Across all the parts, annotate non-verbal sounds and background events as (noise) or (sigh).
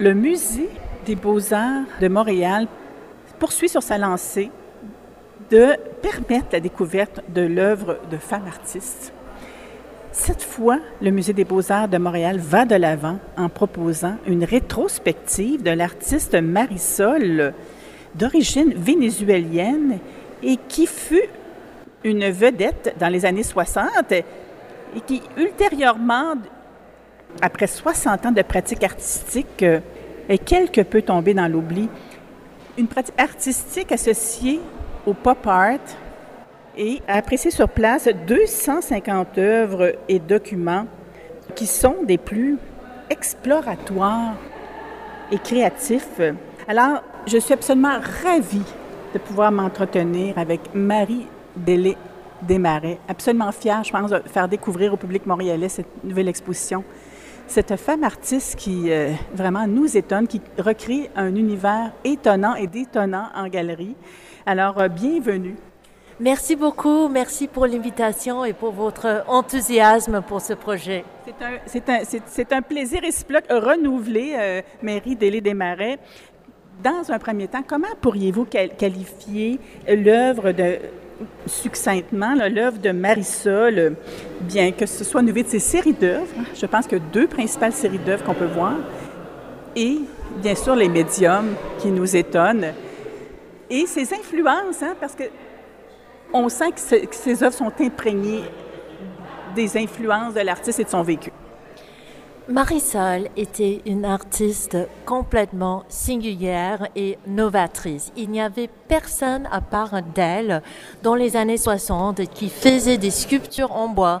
Le Musée des beaux-arts de Montréal poursuit sur sa lancée de permettre la découverte de l'œuvre de femmes artistes. Cette fois, le Musée des beaux-arts de Montréal va de l'avant en proposant une rétrospective de l'artiste Marisol, d'origine vénézuélienne et qui fut une vedette dans les années 60 et qui ultérieurement, après 60 ans de pratique artistique, euh, est quelque peu tombée dans l'oubli. Une pratique artistique associée au pop art et a apprécié sur place 250 œuvres et documents qui sont des plus exploratoires et créatifs. Alors, je suis absolument ravie de pouvoir m'entretenir avec Marie Délé Desmarais. Absolument fière, je pense, de faire découvrir au public montréalais cette nouvelle exposition. Cette femme artiste qui euh, vraiment nous étonne, qui recrée un univers étonnant et détonnant en galerie. Alors, euh, bienvenue. Merci beaucoup, merci pour l'invitation et pour votre enthousiasme pour ce projet. C'est un, un, un, plaisir réciproque renouvelé, euh, Mairie Délé Desmarais. Dans un premier temps, comment pourriez-vous qualifier l'œuvre de succinctement l'œuvre de Marisol, bien que ce soit une de ses séries d'œuvres. Je pense que deux principales séries d'œuvres qu'on peut voir. Et bien sûr les médiums qui nous étonnent. Et ses influences, hein, parce que on sent que ces œuvres sont imprégnées des influences de l'artiste et de son vécu. Marisol était une artiste complètement singulière et novatrice. Il n'y avait personne à part d'elle dans les années 60 qui faisait des sculptures en bois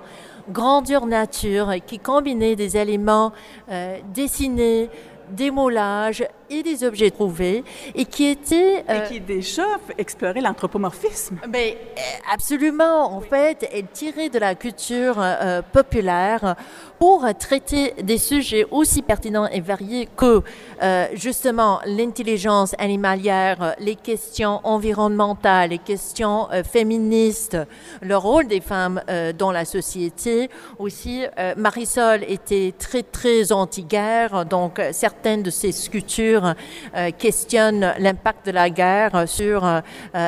grandeur nature, qui combinait des éléments euh, dessinés, des et des objets trouvés et qui était... et qui déjà explorait l'anthropomorphisme. Mais euh, absolument, en fait, elle tirait de la culture euh, populaire pour traiter des sujets aussi pertinents et variés que euh, justement l'intelligence animalière, les questions environnementales, les questions féministes, le rôle des femmes dans la société. Aussi, Marisol était très très anti-guerre, donc certaines de ses sculptures euh, questionne l'impact de la guerre sur euh,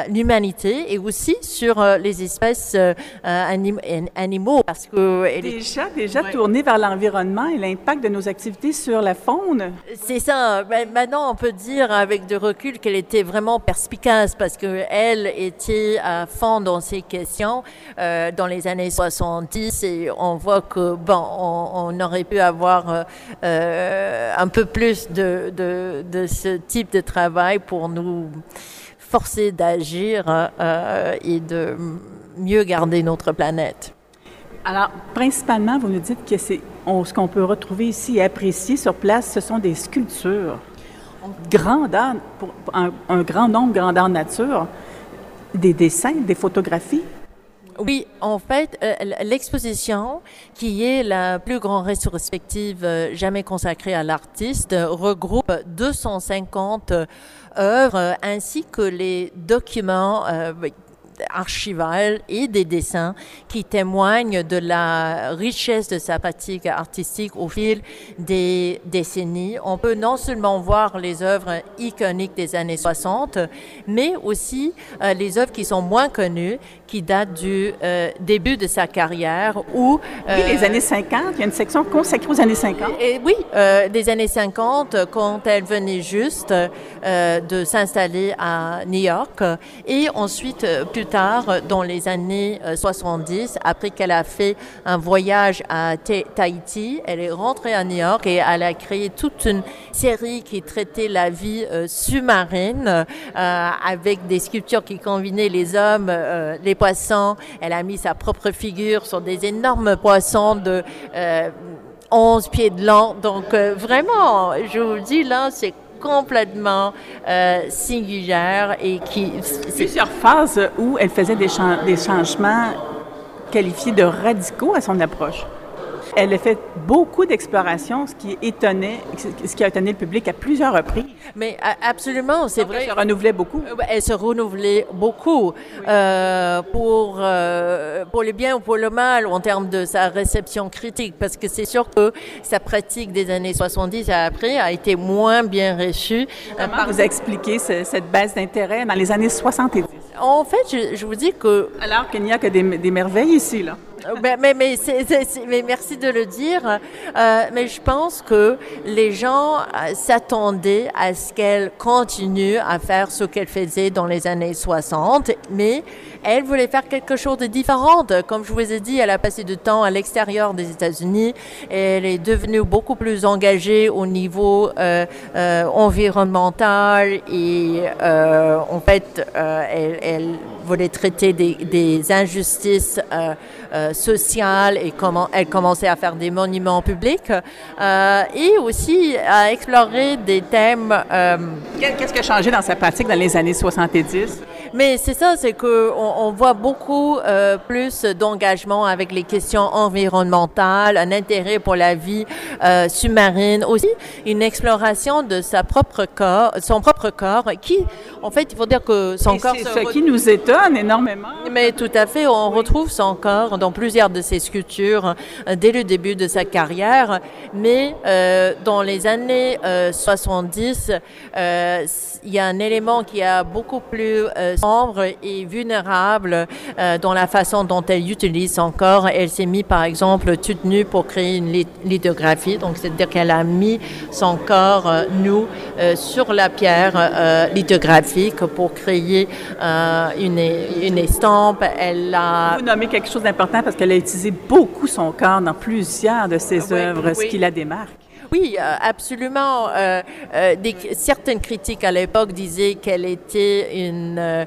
l'humanité et aussi sur euh, les espèces animaux. Parce que déjà, déjà tournée vers l'environnement et l'impact de nos activités sur la faune. C'est ça. Maintenant, on peut dire avec de recul qu'elle était vraiment perspicace parce qu'elle était à fond dans ces questions dans les années 70 et on voit que, bon, on, aurait pu avoir un peu plus de, de ce type de travail pour nous forcer d'agir euh, et de mieux garder notre planète. Alors, principalement, vous nous dites que c'est ce qu'on peut retrouver ici et apprécier sur place, ce sont des sculptures grandeur, pour un, un grand nombre grandeur nature, des dessins, des photographies. Oui, en fait, euh, l'exposition, qui est la plus grande rétrospective euh, jamais consacrée à l'artiste, regroupe 250 œuvres ainsi que les documents archivales et des dessins qui témoignent de la richesse de sa pratique artistique au fil des décennies. On peut non seulement voir les œuvres iconiques des années 60, mais aussi euh, les œuvres qui sont moins connues, qui datent du euh, début de sa carrière ou... oui, les euh, années 50, il y a une section consacrée aux années 50. Et, oui, des années 50, quand elle venait juste de s'installer à New York, et ensuite, plus tard, dans les années 70, euh, après qu'elle a fait un voyage à Tahiti, elle est rentrée à New York et elle a créé toute une série qui traitait la vie euh, sous-marine euh, avec des sculptures qui combinaient les hommes, les poissons. Elle a mis sa propre figure sur des énormes poissons de 11 pieds de long. Donc vraiment, je vous dis là, c'est complètement euh, singulière et qui... Plusieurs phases où elle faisait des changements qualifiés de radicaux à son approche. Elle a fait beaucoup d'explorations, ce qui étonnait, ce qui a étonné le public à plusieurs reprises. Mais absolument, c'est vrai. Elle se renouvelait beaucoup. Euh, elle se renouvelait beaucoup euh, pour, euh, pour le bien ou pour le mal en termes de sa réception critique, parce que c'est sûr que sa pratique des années 70 et après a été moins bien reçue. Comment vous expliquez cette baisse d'intérêt dans les années 70? En fait, je, je vous dis que... Alors qu'il n'y a que des, des merveilles ici, là. Euh, mais, mais, mais, mais, merci de le dire. Euh, mais je pense que les gens euh, s'attendaient à ce qu'elle continue à faire ce qu'elle faisait dans les années 60, mais elle voulait faire quelque chose de différent. Comme je vous ai dit, elle a passé du temps à l'extérieur des États-Unis. Elle est devenue beaucoup plus engagée au niveau euh, euh, environnemental et euh, en fait, elle, elle, voulait traiter des, des injustices sociales et comment elle commençait à faire des monuments publics et aussi à explorer des thèmes. Qu'est-ce qui a changé dans sa pratique dans les années 70? Mais c'est ça, c'est qu'on on voit beaucoup euh, plus d'engagement avec les questions environnementales, un intérêt pour la vie euh, sous-marine, aussi une exploration de sa propre corps, son propre corps, qui, en fait, il faut dire que son corps... C'est ce qui nous étonne énormément. Mais tout à fait, on retrouve son corps dans plusieurs de ses sculptures euh, dès le début de sa carrière, mais euh, dans les années 70, il y a un élément qui a beaucoup plus sombre et vulnérable euh, dans la façon dont elle utilise son corps. Elle s'est mise, par exemple, toute nue pour créer une lithographie. Donc, c'est-à-dire qu'elle a mis son corps euh, nu euh, sur la pierre lithographique pour créer une, une estampe. Elle a... Vous nommez quelque chose d'important parce qu'elle a utilisé beaucoup son corps dans plusieurs de ses œuvres, ce qui la démarque. Oui, euh, absolument. Euh, euh, des, certaines critiques à l'époque disaient qu'elle était une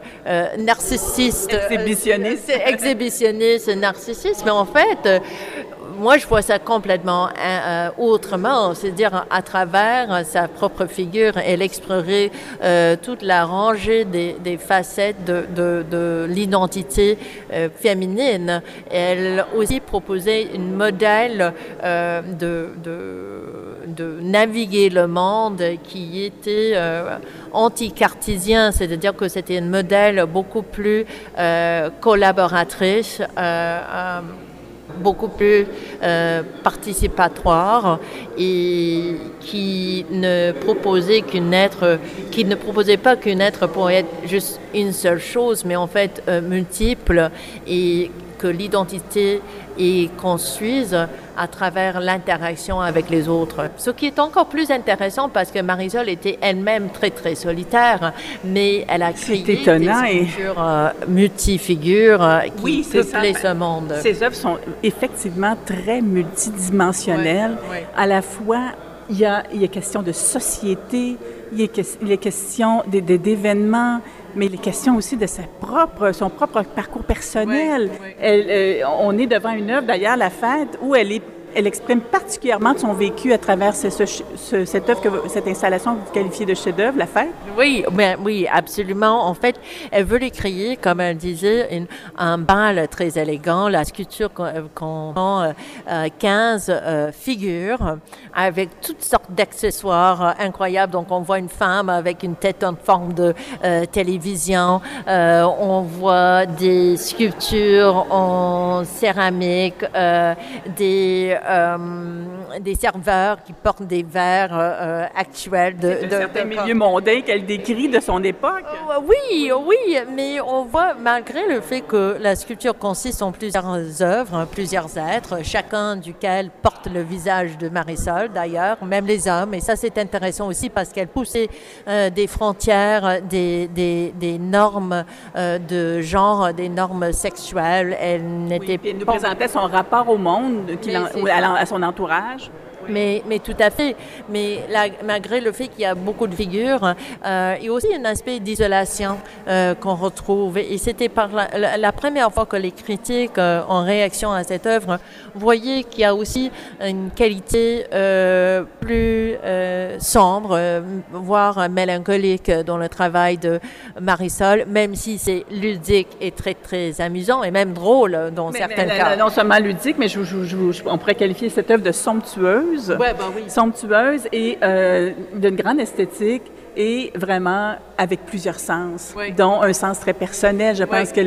narcissiste. Exhibitionniste. exhibitionniste, narcissiste. Mais en fait, moi, je vois ça complètement euh, autrement, c'est-à-dire à travers sa propre figure, elle explorait euh, toute la rangée des, facettes de, de, de l'identité euh, féminine. Elle aussi proposait une modèle euh, de, naviguer le monde qui était euh, anti-cartésien, c'est-à-dire que c'était une modèle beaucoup plus collaboratrice beaucoup plus euh, participatoire et qui ne proposait qu'une être, qui ne proposait pas qu'une être pour être juste une seule chose, mais en fait euh, multiple et que l'identité est construise à travers l'interaction avec les autres. Ce qui est encore plus intéressant parce que Marisol était elle-même très très solitaire, mais elle a créé des figures euh, multifigures euh, qui oui, peuplaient ce monde. Ces œuvres sont effectivement très multidimensionnelles. À la fois, il y a, il y a question de société, il y a, il y a question d'événements, mais il est question aussi de sa propre, son propre parcours personnel. Elle, euh, on est devant une œuvre, d'ailleurs, La Fête, où elle est elle exprime particulièrement son vécu à travers ce, ce, cette œuvre, cette installation que vous qualifiez de chef-d'œuvre, la fête? Oui, mais, oui, absolument. En fait, elle veut les créer, comme elle disait, un bal très élégant. La sculpture comprend euh, 15 euh, euh, figures avec toutes sortes d'accessoires incroyables. Donc, on voit une femme avec une tête en forme de télévision. on voit des sculptures en céramique, des des serveurs qui portent des verres euh, actuels de, de certain milieu mondain qu'elle décrit de son époque. Euh, oui, oui, mais on voit malgré le fait que la sculpture consiste en plusieurs œuvres, plusieurs êtres, chacun duquel porte le visage de Marisol d'ailleurs, même les hommes. Et ça c'est intéressant aussi parce qu'elle poussait des frontières, des, des, des normes de genre, des normes sexuelles. Elle n'était oui, Elle nous présentait son rapport au monde, qu'il à, son entourage. Mais, mais tout à fait. Mais malgré le fait qu'il y a beaucoup de figures, euh, il y a aussi un aspect d'isolation euh, qu'on retrouve. Et c'était par la, première fois que les critiques, euh, en réaction à cette œuvre, voyaient qu'il y a aussi une qualité plus sombre, voire mélancolique dans le travail de Marisol, même si c'est ludique et très, très amusant et même drôle dans certains cas. Non seulement ludique, mais je, on pourrait qualifier cette œuvre de somptueuse ouais, ben oui. somptueuse et euh, d'une grande esthétique et vraiment avec plusieurs sens, dont un sens très personnel. Je pense que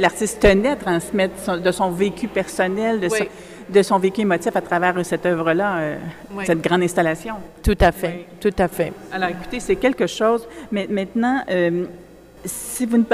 l'artiste tenait à transmettre de son vécu personnel, de, son, de son vécu émotif à travers cette œuvre-là, euh, cette grande installation. Tout à fait, tout à fait. Alors écoutez, c'est quelque chose. Mais maintenant, euh, si vous nous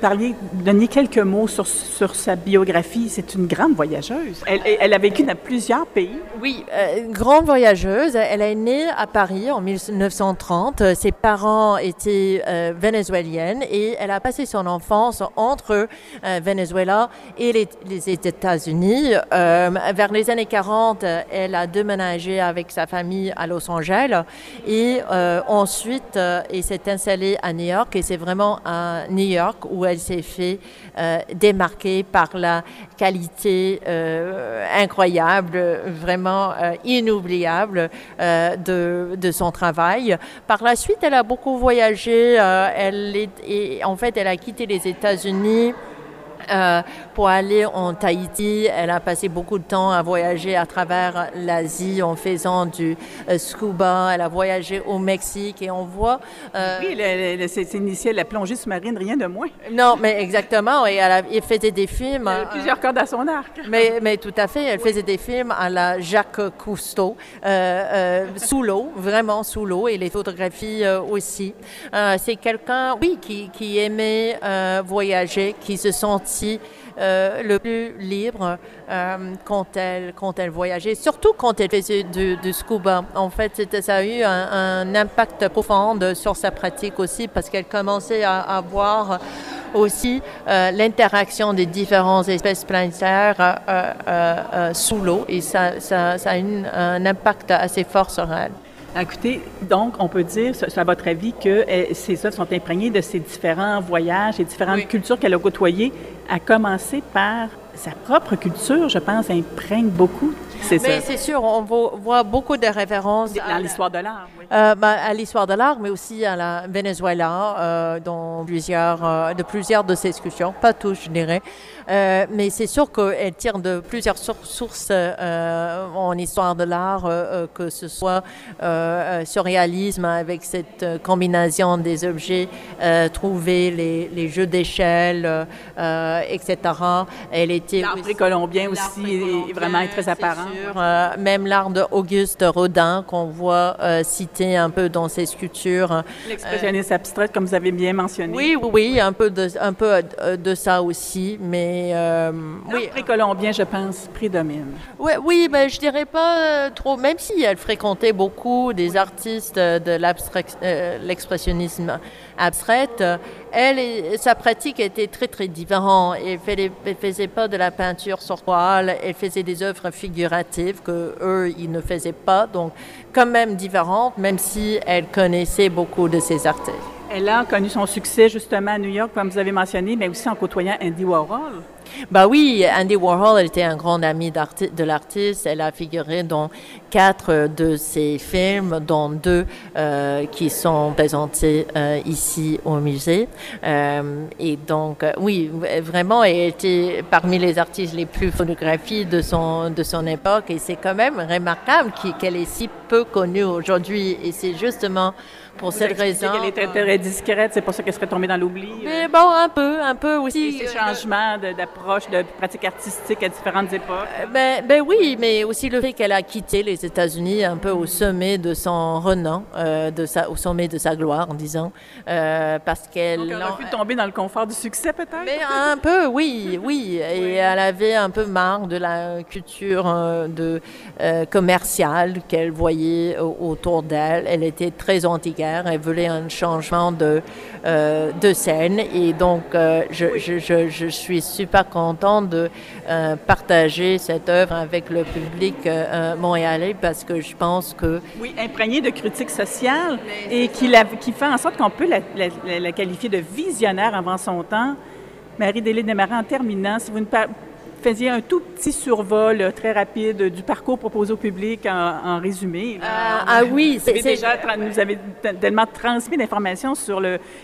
parliez, donniez quelques mots sur, sur sa biographie, c'est une grande voyageuse. Elle, a vécu dans plusieurs pays. Oui, euh, une grande voyageuse. Elle est née à Paris en 1930. Ses parents étaient euh, vénézuéliennes et elle a passé son enfance entre euh, Venezuela et les, les États-Unis. vers les années 40, elle a déménagé avec sa famille à Los Angeles et ensuite, elle s'est installée à New York et c'est vraiment à New York où elle s'est fait euh, démarquer par la qualité euh, incroyable, vraiment euh, inoubliable de, de, son travail. Par la suite, elle a beaucoup voyagé. elle est, en fait, elle a quitté les États-Unis euh, pour aller en Tahiti, elle a passé beaucoup de temps à voyager à travers l'Asie en faisant du euh, scuba. Elle a voyagé au Mexique et on voit. Euh, oui, elle, s'est initiée à la plongée sous-marine, rien de moins. Non, mais exactement. Et elle, faisait des films. Elle a plusieurs cordes à son arc. Mais, mais tout à fait. Elle faisait des films à la Jacques Cousteau, sous l'eau, vraiment sous l'eau, et les photographies aussi. C'est quelqu'un, oui, qui, qui aimait voyager, qui se sentait euh, le plus libre euh, quand, elle, quand elle voyageait, surtout quand elle faisait du, scuba. En fait, ça a eu un, impact profond sur sa pratique aussi parce qu'elle commençait à, voir aussi euh, l'interaction des différentes espèces planétaires sous l'eau et ça, ça, ça a eu un impact assez fort sur elle. Écoutez, donc, on peut dire, à votre avis, que eh, ces œuvres sont imprégnées de ces différents voyages et différentes cultures qu'elle a côtoyées, à commencer par sa propre culture, je pense, imprègne beaucoup. (laughs) C'est ça. c'est sûr, on voit beaucoup de références à l'histoire de l'art. Oui. Euh, ben, à l'histoire de l'art, mais aussi à la Venezuela, euh, dans plusieurs, euh, de plusieurs de ses discussions, pas tous, je dirais. Euh, mais c'est sûr qu'elle tire de plusieurs sources euh, en histoire de l'art, euh, que ce soit surréalisme avec cette combinaison des objets trouvés, les, les jeux d'échelle, etc. Elle était l'art précolombien aussi est vraiment très apparent. Sûr, même l'art d'Auguste Rodin qu'on voit cité un peu dans ses sculptures. L'expressionniste abstrait, comme vous avez bien mentionné. Oui, oui, un peu de, un peu de ça aussi, mais euh, oui. précolombien, je pense, prédomine. Oui, oui mais je dirais pas euh, trop, même si elle fréquentait beaucoup des artistes de euh, l'expressionnisme abstrait, elle, sa pratique était très, très différente. Elle ne faisait pas de la peinture sur toile, elle faisait des œuvres figuratives que eux, ils ne faisaient pas, donc quand même différentes, même si elle connaissait beaucoup de ces artistes. Elle a connu son succès justement à New York, comme vous avez mentionné, mais aussi en côtoyant Andy Warhol. Bah oui, Andy Warhol était un grand ami de l'artiste. Elle a figuré dans quatre de ses films, dont deux euh, qui sont présentés euh, ici au musée. Euh, et donc, oui, vraiment, elle était parmi les artistes les plus photographiés de son, de son époque. Et c'est quand même remarquable qu'elle est si peu connue aujourd'hui. Et c'est justement pour cette raison. Elle était très discrète, c'est pour ça qu'elle serait tombée dans l'oubli. Mais bon, un peu, un peu aussi. ces changements d'approche, de, pratiques artistiques à différentes époques. ben, ben oui, mais aussi le fait qu'elle a quitté les États-Unis un peu au sommet de son renom, euh, de sa, au sommet de sa gloire, en disant, euh, parce qu'elle... elle a pu tomber dans le confort du succès, peut-être? Mais un peu, oui, oui. Et elle avait un peu marre de la culture euh, de, commerciale qu'elle voyait autour d'elle. Elle était très anti-guerre. Elle voulait un changement de, de scène. Et donc, je, je, je, je, suis super contente de partager cette œuvre avec le public montréalais parce que je pense que... Oui, imprégné de critique sociale et qui, qui fait en sorte qu'on peut la, la, qualifier de visionnaire avant son temps. Marie-Délé Desmarais, en terminant, si vous ne faisiez un tout petit survol très rapide du parcours proposé au public en, résumé. ah, ah oui, c'est déjà nous avez tellement transmis d'informations sur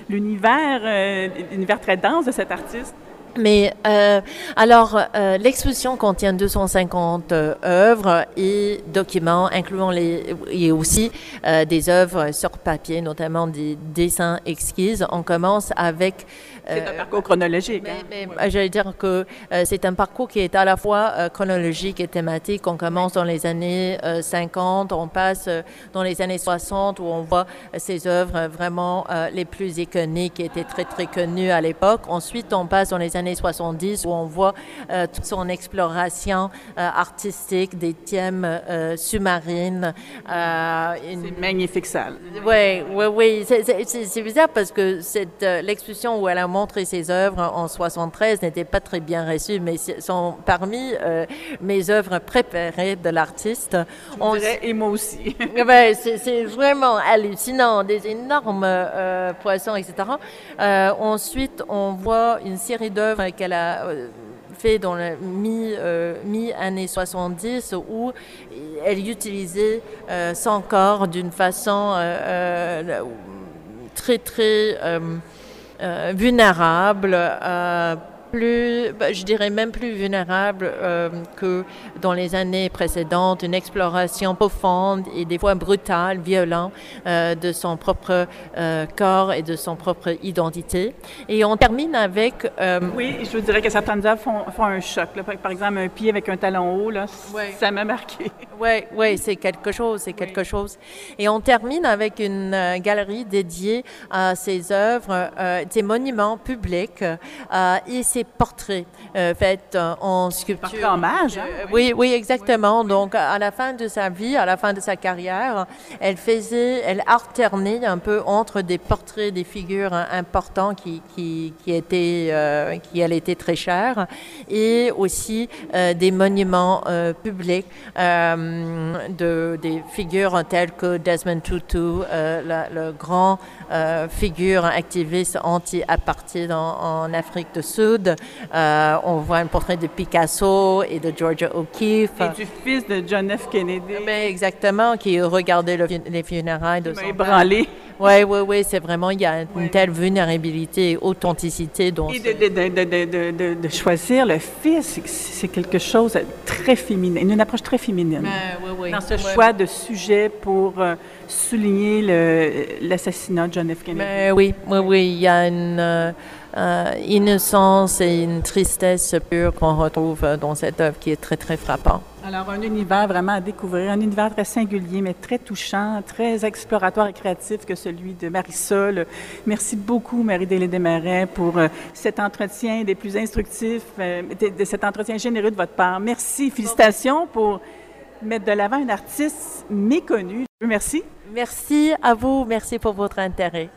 l'univers, euh, l'univers très dense de cet artiste. Mais euh, alors, euh, l'exposition contient 250 euh, œuvres et documents, incluant les et aussi euh, des œuvres sur papier, notamment des dessins exquises. On commence avec. C'est un parcours chronologique. Mais, hein? j'allais dire que c'est un parcours qui est à la fois chronologique et thématique. On commence dans les années 50, on passe dans les années 60 où on voit ces œuvres vraiment les plus iconiques qui étaient très très connues à l'époque. Ensuite, on passe dans les années 70 où on voit euh, toute son exploration euh, artistique des thèmes euh, sous-marines. C'est magnifique ça. Oui, oui, oui. C'est bizarre parce que cette l'exposition où elle a montré ses œuvres en 73 n'était pas très bien reçue, mais sont parmi mes œuvres préférées de l'artiste. On et moi aussi. (laughs) ben, c'est vraiment hallucinant, des énormes poissons, etc. ensuite, on voit une série d'œuvres qu'elle a euh, fait dans la mi, euh, mi années 70 où elle utilisait euh, son corps d'une façon très très vulnérable plus, bah, je dirais même plus vulnérable euh, que dans les années précédentes, une exploration profonde et des fois brutale, violente euh, de son propre euh, corps et de son propre identité. Et on termine avec... oui, je vous dirais que certaines œuvres font, font un choc. Par exemple, un pied avec un talon haut, là, ça m'a marqué. Oui, ouais, c'est quelque chose, c'est quelque chose. Et on termine avec une galerie dédiée à ces œuvres, ces monuments publics. et c'est portraits euh, faits euh, en sculpture. en hommage. Hein? Euh, oui, oui, exactement. Donc, à la fin de sa vie, à la fin de sa carrière, elle faisait, elle alternait un peu entre des portraits des figures importantes qui, qui, qui étaient, qui elle était très chères, et aussi des monuments publics de des figures telles que Desmond Tutu, le grand figure activiste anti-apartheid en, en Afrique du Sud, euh, on voit un portrait de Picasso et de Georgia O'Keeffe. Et du fils de John F. Kennedy. Mais exactement, qui regardait les funérailles de son ébranlé. Oui, oui, oui, c'est vraiment, il y a une telle vulnérabilité et authenticité. Dont et de, de, de, choisir le fils, c'est quelque chose de très féminin, une approche très féminine. Ben, oui, oui. Dans ce choix de sujet pour euh, souligner l'assassinat de John F. Kennedy. Ben, oui, oui, oui, il y a une... Euh, innocence et une tristesse pure qu'on retrouve dans cette œuvre qui est très, très frappant. Alors, un univers vraiment à découvrir, un univers très singulier, mais très touchant, très exploratoire et créatif que celui de Marisol. Merci beaucoup, Marie-Délé Desmarais, pour euh, cet entretien des plus instructifs, euh, de, cet entretien généreux de votre part. Merci, félicitations pour mettre de l'avant un artiste méconnu. Merci. Merci à vous, merci pour votre intérêt.